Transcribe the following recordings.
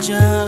just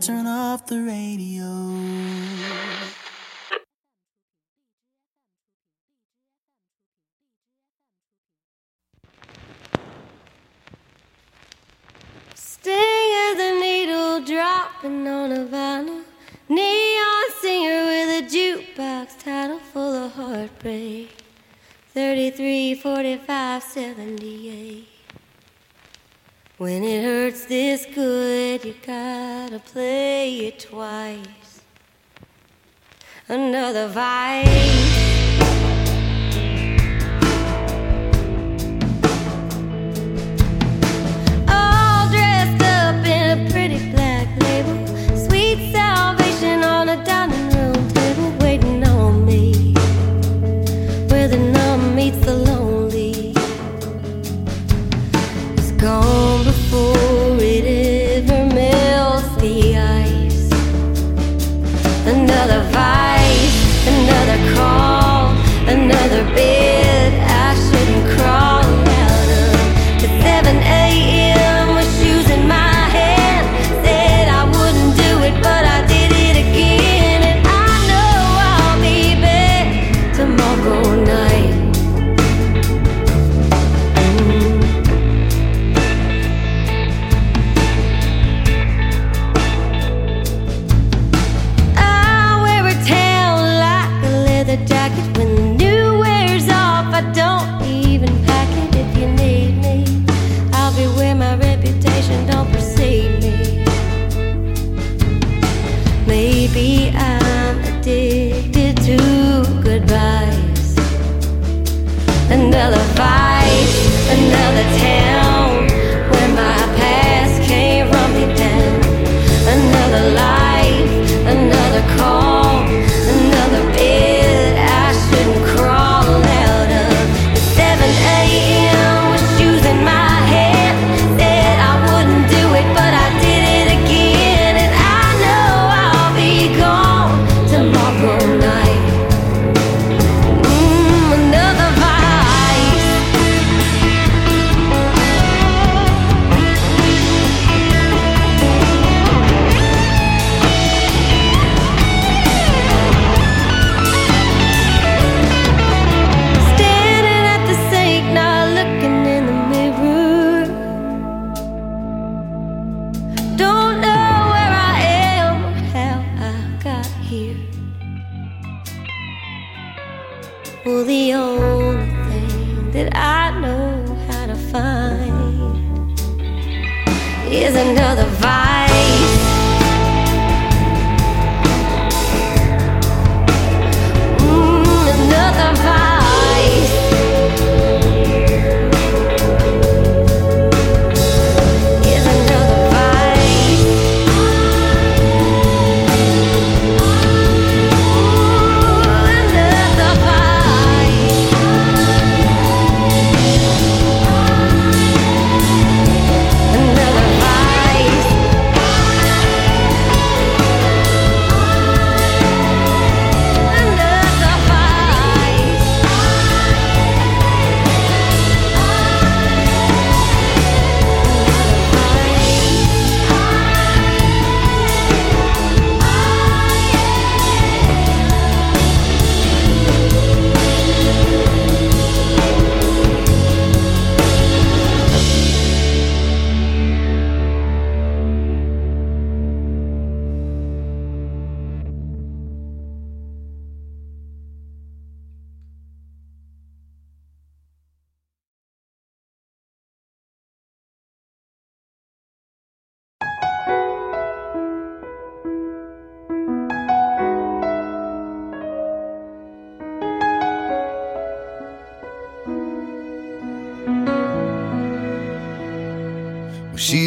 Turn off the radio. Sting of the needle dropping on a vinyl. Neon singer with a jukebox title full of heartbreak. 33, 45, 78. When it hurts this good, you gotta play it twice. Another vice.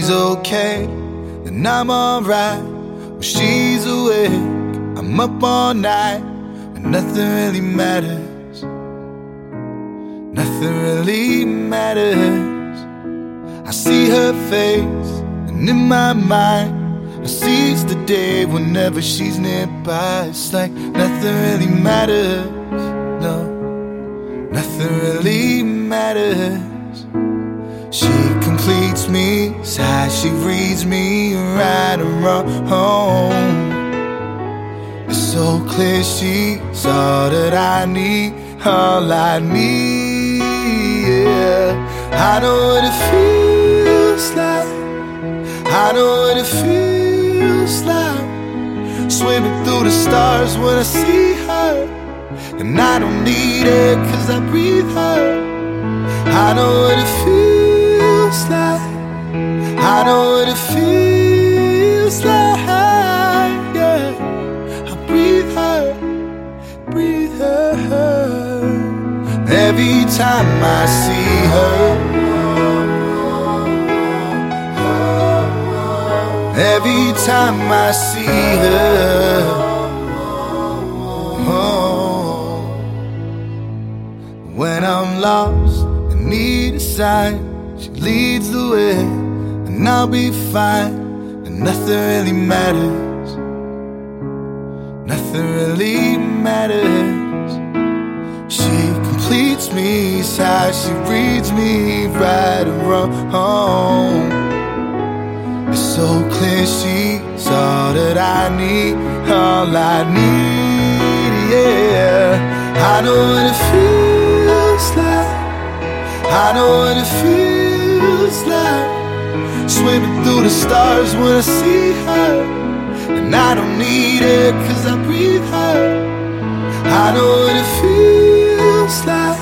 She's okay, then I'm alright. When she's awake, I'm up all night, and nothing really matters. Nothing really matters. I see her face, and in my mind, I seize the day whenever she's nearby. It's like nothing really matters. No, nothing really matters. She completes me, how she reads me right and wrong. It's so clear she's all that I need, all I need. Yeah. I know what it feels like. I know what it feels like. Swimming through the stars when I see her. And I don't need it cause I breathe her. I know what it feels feels like. I know what it feels like. Yeah, I breathe her, breathe her. Every time I see her. Every time I see her. Oh, when I'm lost and need a sign leads the way, and I'll be fine, and nothing really matters. Nothing really matters. She completes me, it's how she reads me right and wrong. It's so clear she's all that I need, all I need, yeah. I know what it feels like. I know what it feels feels like swimming through the stars when I see her. And I don't need it cause I breathe her. I know what it feels like.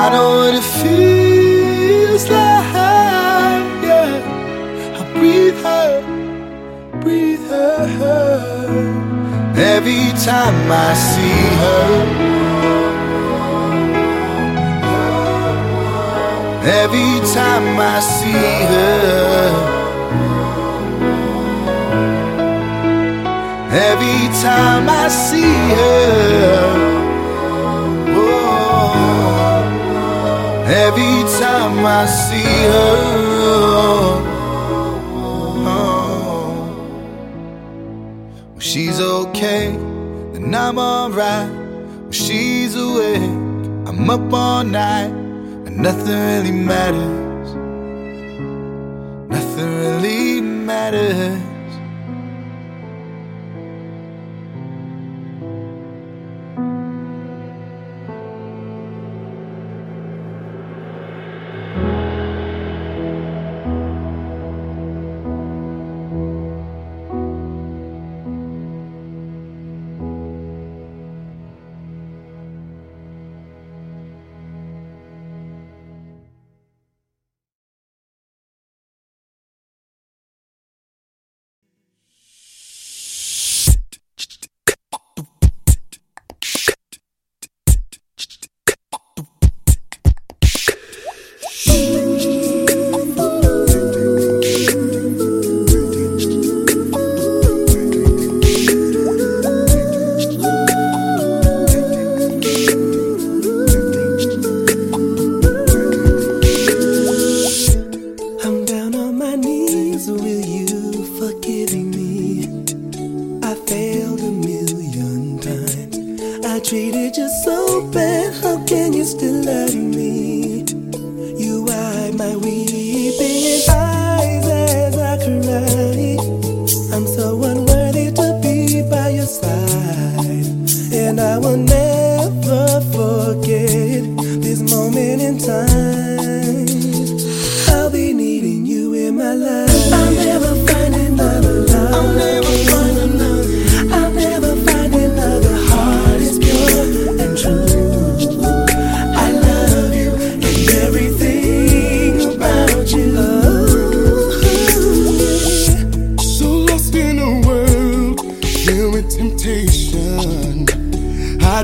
I know what it feels like. Yeah, I breathe her, breathe her. Every time I see her. Every time I see her, every time I see her, oh, every time I see her. Oh, when she's okay, then I'm alright. When she's awake, I'm up all night. And nothing really matters. Nothing really matters.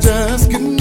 just can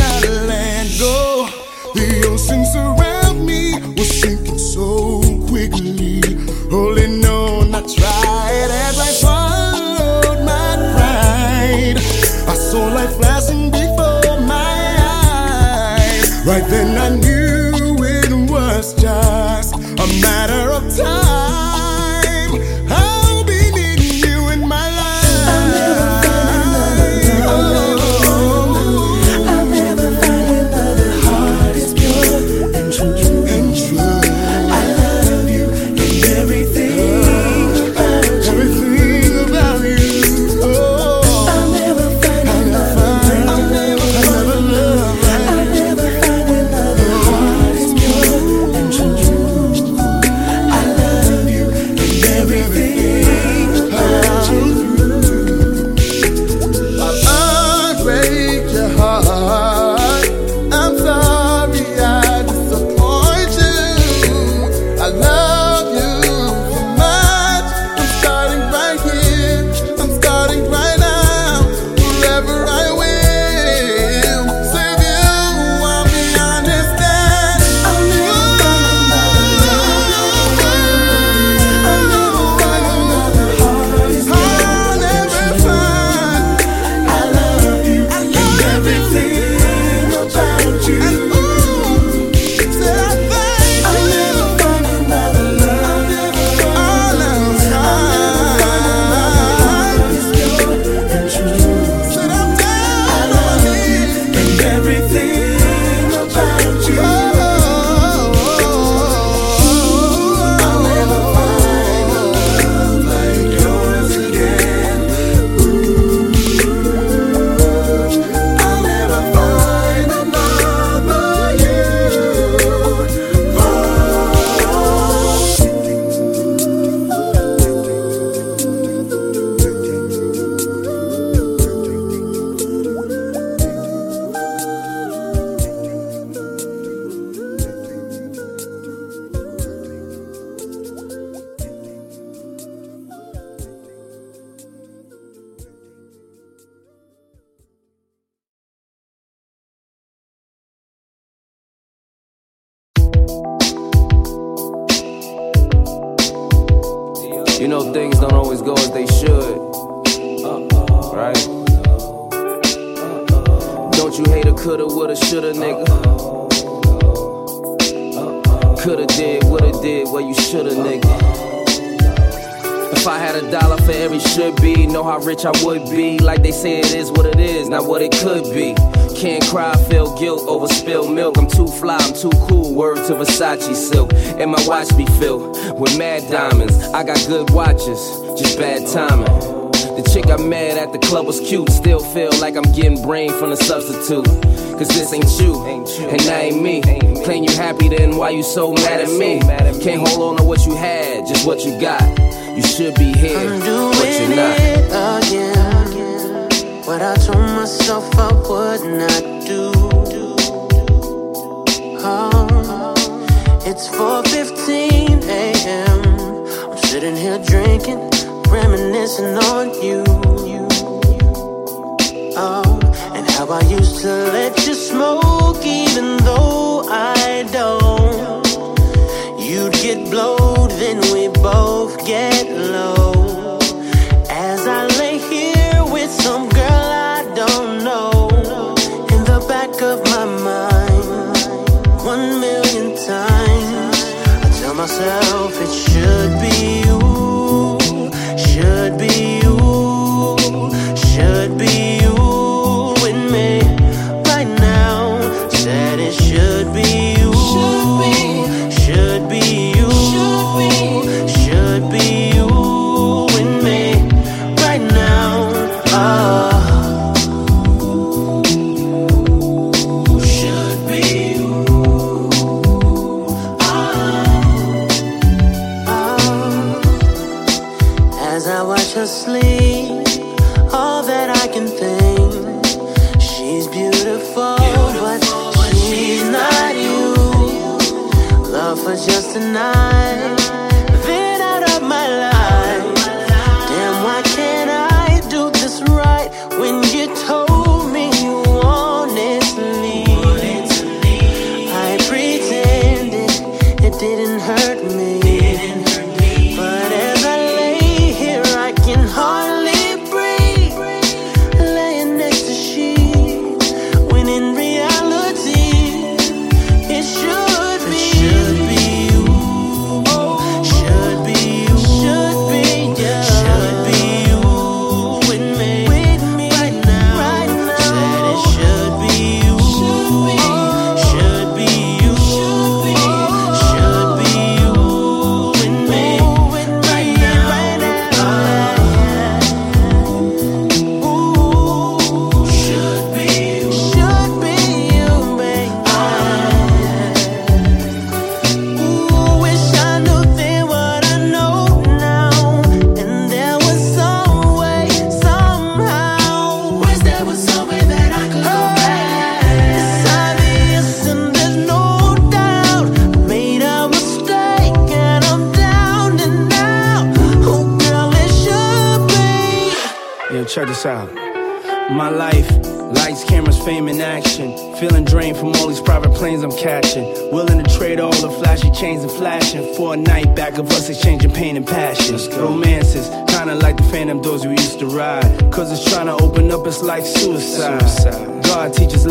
should. Right? Don't you hate a coulda, woulda, shoulda, nigga? Coulda did, woulda did, well you shoulda, nigga. If I had a dollar for every should be, know how rich I would be. Like they say it is what it is, not what it could be. Can't cry, feel guilt over spilled milk. I'm too fly, I'm too cool. Word to Versace silk. And my watch be filled with mad diamonds. I got good watches, just bad timing. The chick I met at the club was cute. Still feel like I'm getting brain from the substitute. Cause this ain't you, and that ain't me. Claim you happy, then why you so mad at me? Can't hold on to what you had, just what you got. You should be here, I'm but you're not. it again. What I told myself I would not do. Oh, it's 4:15 a.m. I'm sitting here drinking, reminiscing on you. Oh, and how I used to let you smoke, even though I don't. Get blowed, then we both get low. As I lay here with some girl I don't know, in the back of my mind, one million times, I tell myself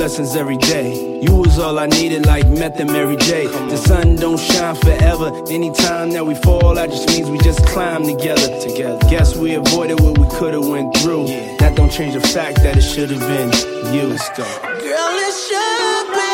lessons every day. You was all I needed, like meth and Mary J. The sun don't shine forever. Anytime that we fall, that just means we just climb together. Together. Guess we avoided what we could've went through. That don't change the fact that it should have been you. Let's go. Girl, it should be.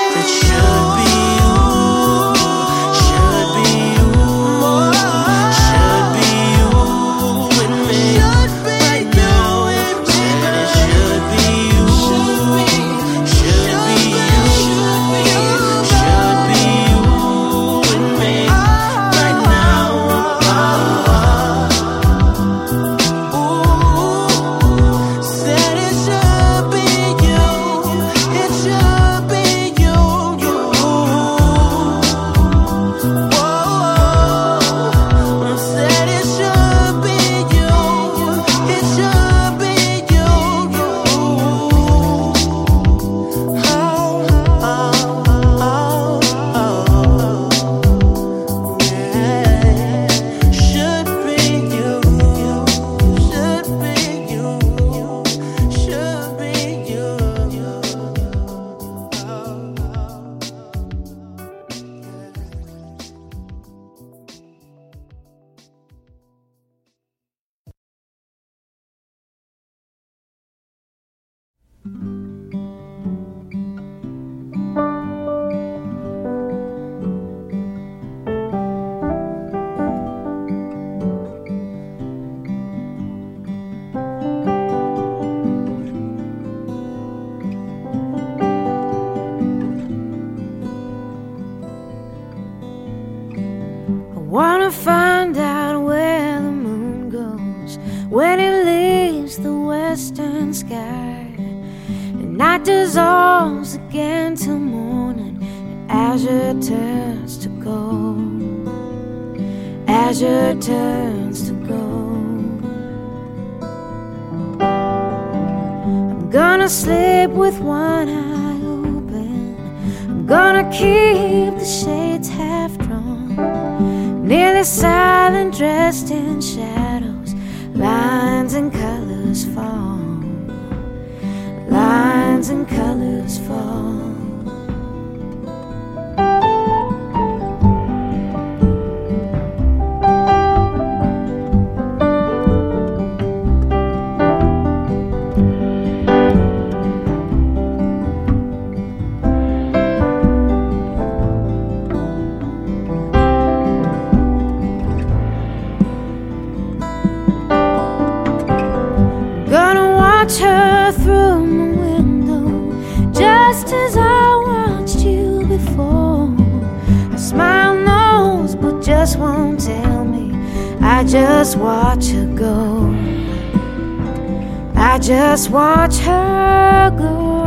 Just watch her go.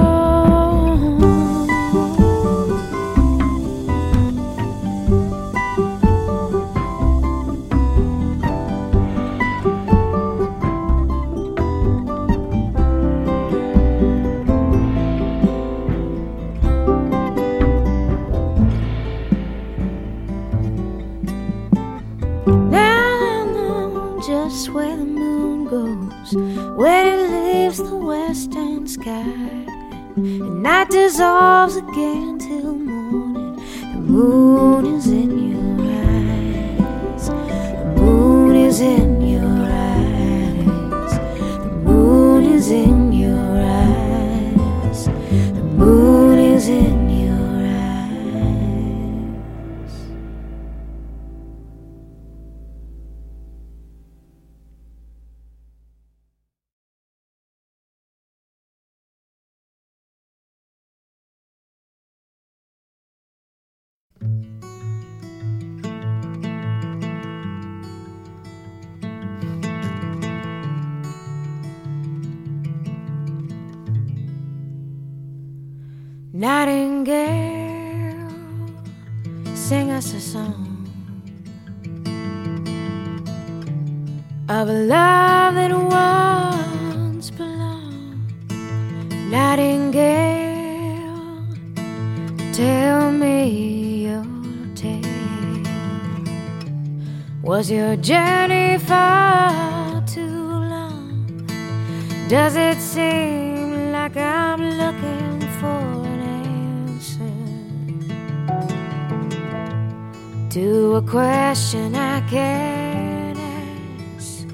Dissolves again till morning. The moon Nightingale, sing us a song of a love that once belonged. Nightingale, tell me your tale. Was your journey far too long? Does it seem to a question I can't ask.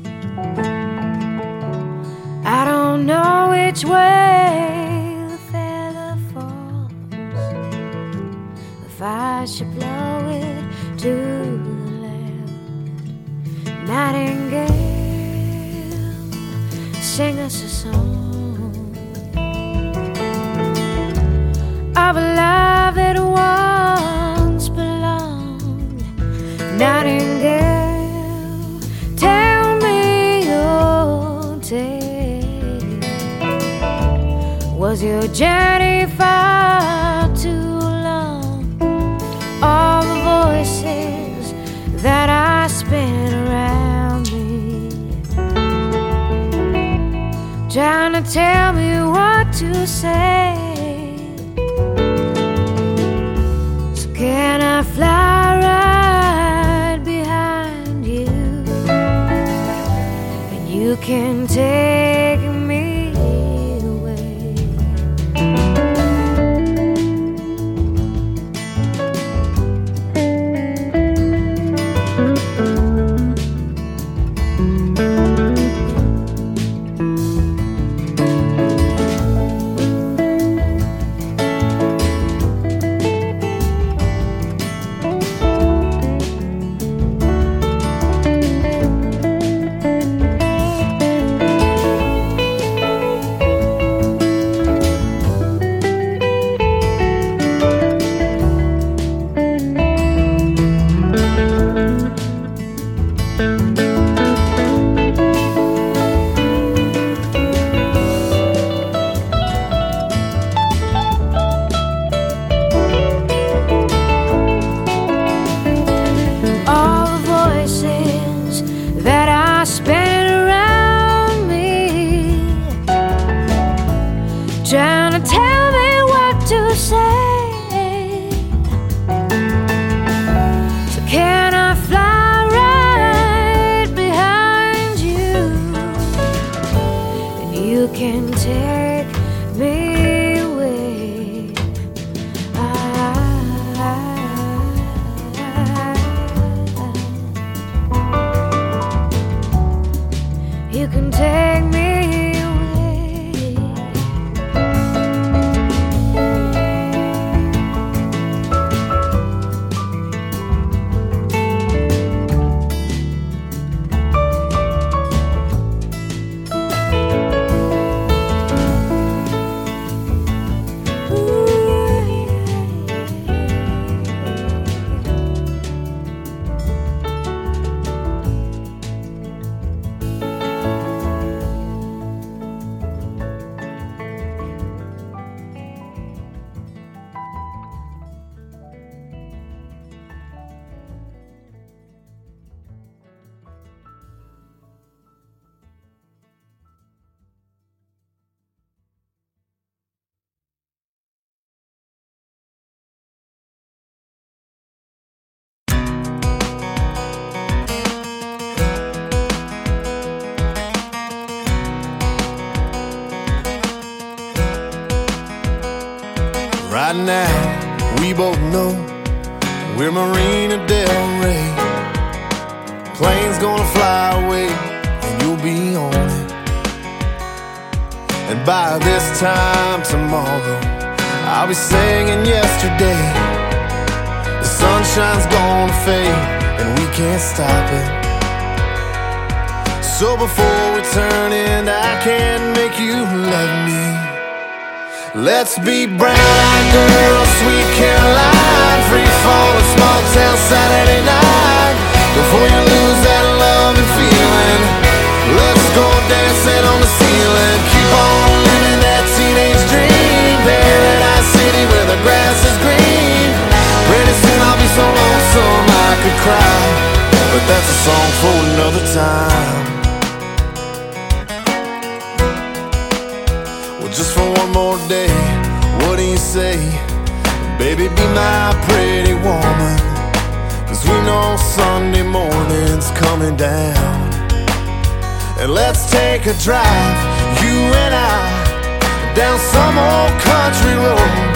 I don't know which way the feather falls. If I should blow it to the left, Nightingale, your journey far too long? All the voices that I spin around me, trying to tell me what to say. Right now, we both know we're Marina Del Rey. Plane's gonna fly away, and you'll be on it. And by this time tomorrow, I'll be singing yesterday. The sunshine's gonna fade, and we can't stop it. So before we turn in, I can't make you love me. Let's be brown girl, sweet Caroline, free falling small town Saturday night. Before you lose that love and feeling, let's go dancing on the ceiling. Keep on living that teenage dream, paradise city where the grass is green. Pretty soon I'll be so lonesome I could cry, but that's a song for coming down. And let's take a drive, you and I, down some old country road.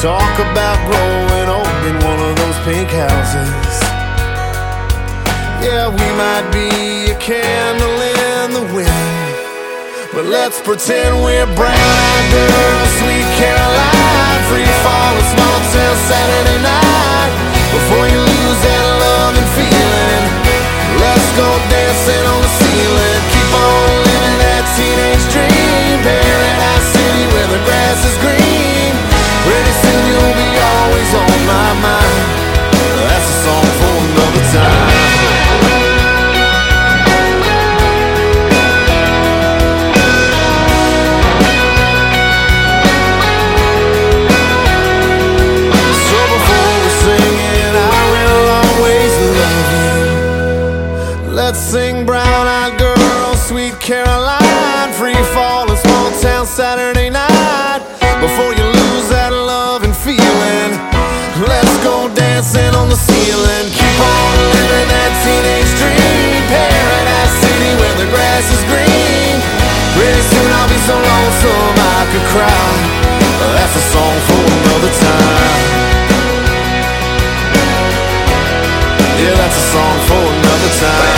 Talk about growing old in one of those pink houses. Yeah, we might be a candle in the wind. But let's pretend we're brown-eyed girls, sweet Caroline, free fall of small town Saturday night. Before you lose that feeling, let's go dancing on the ceiling. Keep on living that teenage dream, city where the grass is green. Pretty soon you'll be always on my mind. Let's sing Brown Eyed Girl, Sweet Caroline, Free Fallin' Small Town Saturday night. Before you lose that love and feeling, let's go dancing on the ceiling. Keep on living that teenage dream, paradise city where the grass is green. Pretty soon I'll be so lonesome I could cry. That's a song for another time. Yeah, that's a song for another time.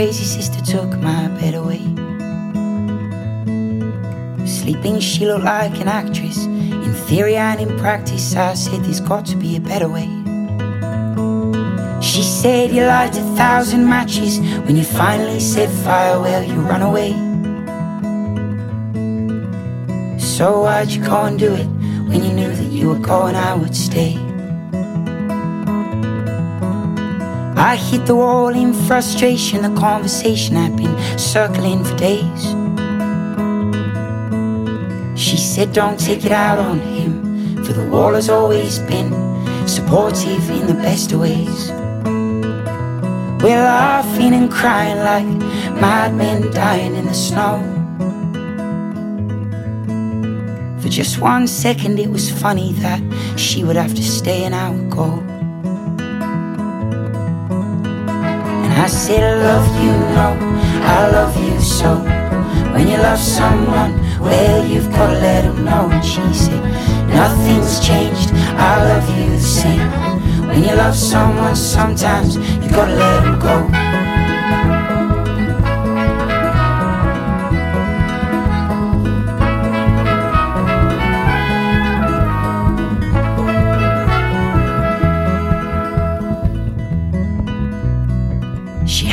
Crazy sister took my bed away. Sleeping, she looked like an actress. In theory and in practice, I said there's got to be a better way. She said you light a thousand matches. When you finally said fire, well, you run away. So why'd you go and do it when you knew that you were going, I would stay? I hit the wall in frustration, the conversation I've been circling for days. She said, Don't take it out on him, for the wall has always been supportive in the best ways. We're laughing and crying like madmen dying in the snow. For just one second, it was funny that she would have to stay and I would I I love you, no, I love you so. When you love someone, well, you've got to let them know. And she said, Nothing's changed, I love you the same. When you love someone, sometimes you gotta let them go.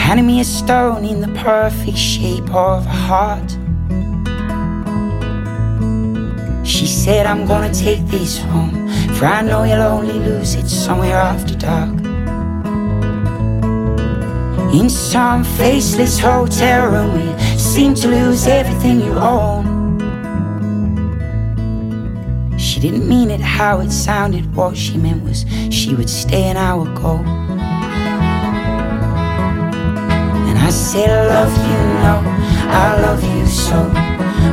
Handed me a stone in the perfect shape of a heart. She said, I'm gonna take this home, for I know you'll only lose it somewhere after dark. In some faceless hotel room, you seem to lose everything you own. She didn't mean it how it sounded, what she meant was she would stay and I would I love you, know I love you so.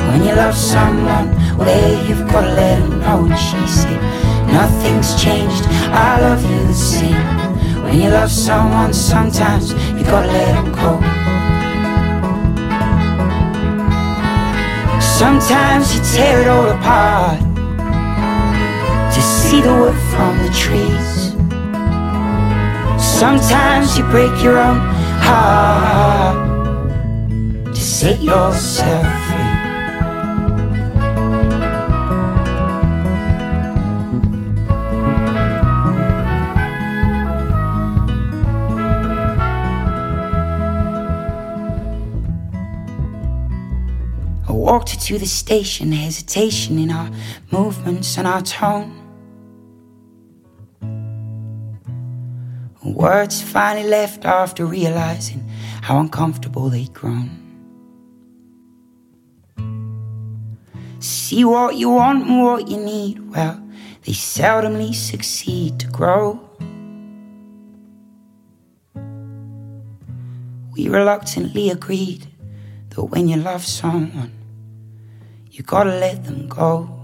When you love someone, well, you've gotta let them know. And she said, Nothing's changed, I love you the same. When you love someone, sometimes you gotta let them go. Sometimes you tear it all apart to see the wood from the trees. Sometimes you break your own to set yourself free. I walked to the station, hesitation in our movements and our tone. Words finally left after realizing how uncomfortable they'd grown. See what you want and what you need, well, they seldomly succeed to grow. We reluctantly agreed that when you love someone, you gotta let them go.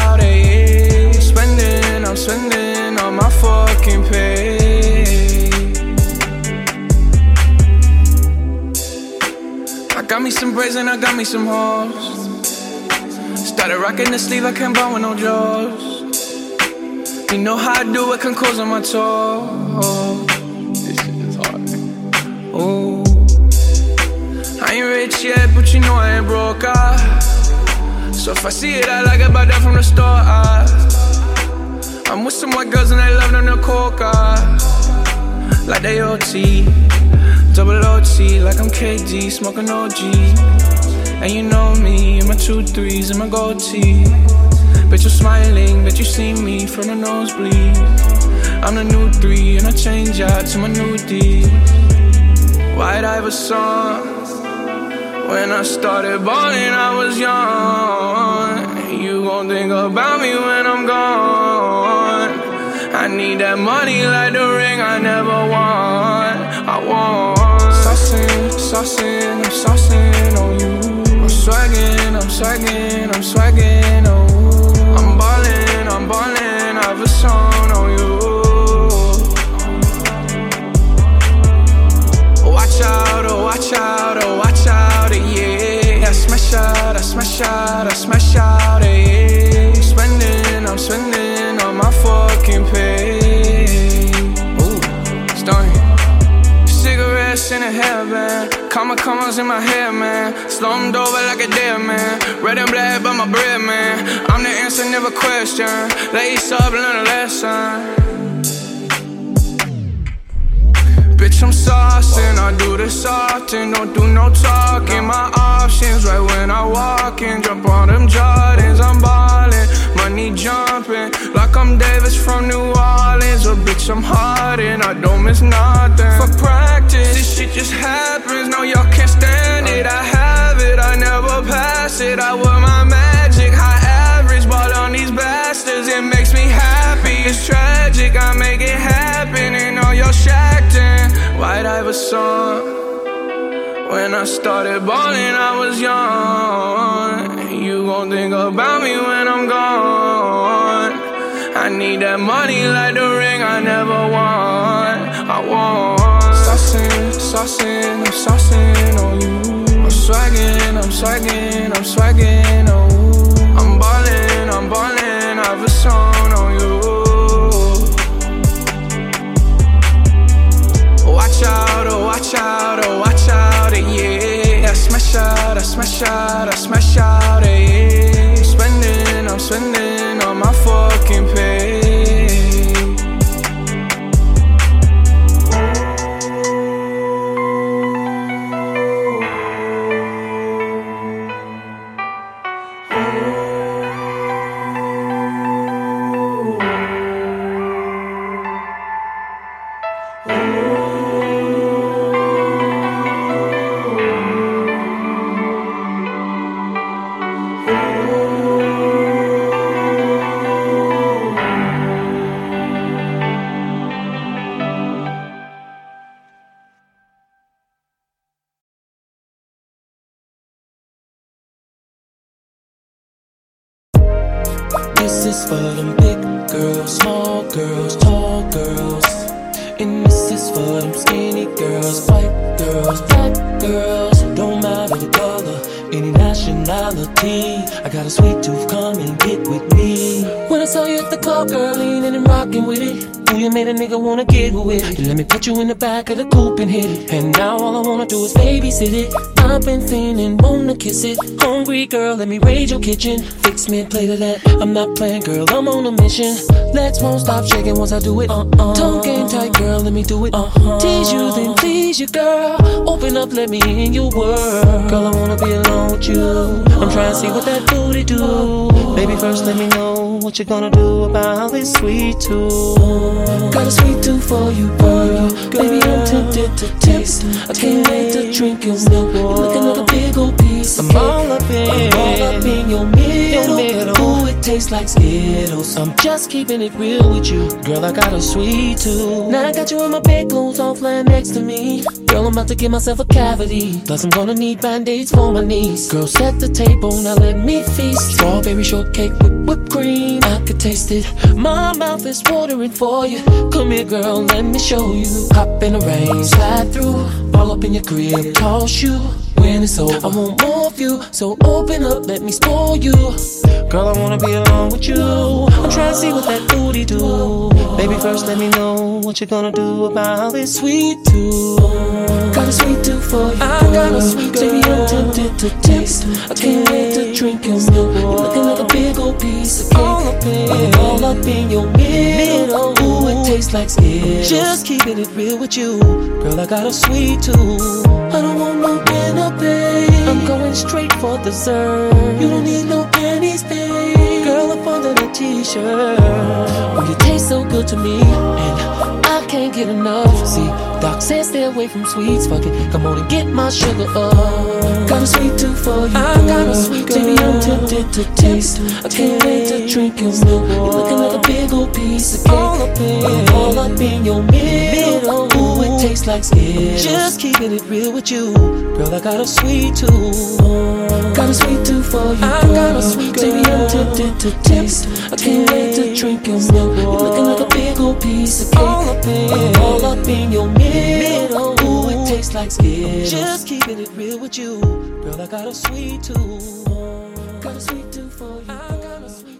got me some braids and I got me some hoes. Started rocking the sleeve, I can't buy with no jaws. You know how I do it, can close on my toes. This shit is hard. Ooh. I ain't rich yet, but you know I ain't broke. Ah. So if I see it, I like it, buy that from the store. Ah. I'm with some white girls and they love them the coca. Like they OT, double OT, like I'm KD, smoking OG. And you know me, in my two threes and my gold tee. Bet you're smiling, bet you see me from the nosebleed. I'm the new three, and I change out to my new D. White Iverson. When I started balling, I was young. You gon' think about me when I'm gone. I need that money like the ring I never won. I want saucing, I'm saucing on you. I'm swagging, I'm swagging, I'm swagging on you. Comma in my hair, man. Slumped over like a dead man. Red and black, but my bread, man. I'm the answer, never question. Lace up, learn a lesson. Bitch, I'm saucing. I do this often. Don't do no talking. My options right when I walk in. Jump on them Jordans. I'm ballin'. Money jumping. Like I'm Davis from New Orleans. Or bitch, I'm Harden. I don't miss nothing. For practice, this shit just happens. No, y'all can't stand it. I have it. I never pass it. I wear my magic. High average. Ball on these bastards. It makes me happy. It's tragic. I make it happen. And all y'all shacked in. White Iverson. When I started balling, I was young. You gon' think about me when I'm gone. I need that money like the ring I never won. I want. Saucing, saucing, I'm saucing on you. I'm swagging, I'm swagging, I'm swagging on you. Out, I smash out, I nationality. Got a sweet tooth, come and get with me. When I saw you at the club, girl, leaning and rocking with it. Ooh, you made a nigga wanna giggle with it. Let me put you in the back of the coupe and hit it. And now all I wanna do is babysit it. I've been feeling, wanna kiss it. Hungry girl, let me raid your kitchen. Fix me a plate of that. I'm not playing, girl, I'm on a mission. Let's won't stop shaking once I do it. Uh-uh. Tongue game tight, girl, let me do it. Uh-huh. Tease you, then please you, girl. Open up, let me in your world. Girl, I wanna be alone with you. I'm trying to see what that do. Baby, first let me know what you're gonna do about this sweet tooth. Got a sweet tooth for you, girl. Baby, I'm tempted to taste. I can't wait to drink your milk. You're looking like a big old piece I'm all up in- I'm all up in your middle. middle. Tastes like Skittles. I'm just keeping it real with you. Girl, I got a sweet tooth. Now I got you in my bed, clothes all flying next to me. Girl, I'm about to give myself a cavity. Plus, I'm gonna need band-aids for my knees. Girl, set the table, now let me feast. Strawberry shortcake with whipped cream. I could taste it. My mouth is watering for you. Come here, girl, let me show you. Hop in the rain, slide through. All up in your crib, toss you. When it's over, I want more of you. So open up, let me spoil you. Girl, I wanna be alone with you. I'm trying to see what that booty do. Baby, first let me know what you're gonna do about this sweet tooth. Got a sweet tooth for you. I got a sweet tooth. Baby, I'm tempted to taste. I can't wait to drink your milk. You're looking like a big old piece of cake. All up in, all up in your middle. Ooh, it tastes like Skittles. Just keeping it real with you. Girl, I got a sweet tooth. I don't want no dinner, babe. I'm going straight for dessert. You don't need no panties, babe. Girl, up under the t-shirt. Oh, you taste so good to me, and I can't get enough. See, Doc says stay away from sweets. Fuck it, come on and get my sugar up. Got a sweet tooth for you. I got a sweet tooth. Baby, I'm tempted to taste. I can't wait to drink your milk. You're looking like a big old piece of cake. All up in, all up in your middle. Ooh, it tastes like Skittles. Just keeping it real with you. Girl, I got a sweet tooth. Got a sweet tooth for you. I got a sweet tooth. Baby, I'm tempted to taste. I can't wait to drink your milk. You're looking like a big old piece of cake. All up in, all up in your middle. Ooh, it tastes like Skittles. Just keeping it real with you. Girl, I got a sweet tooth. Got a sweet tooth for you.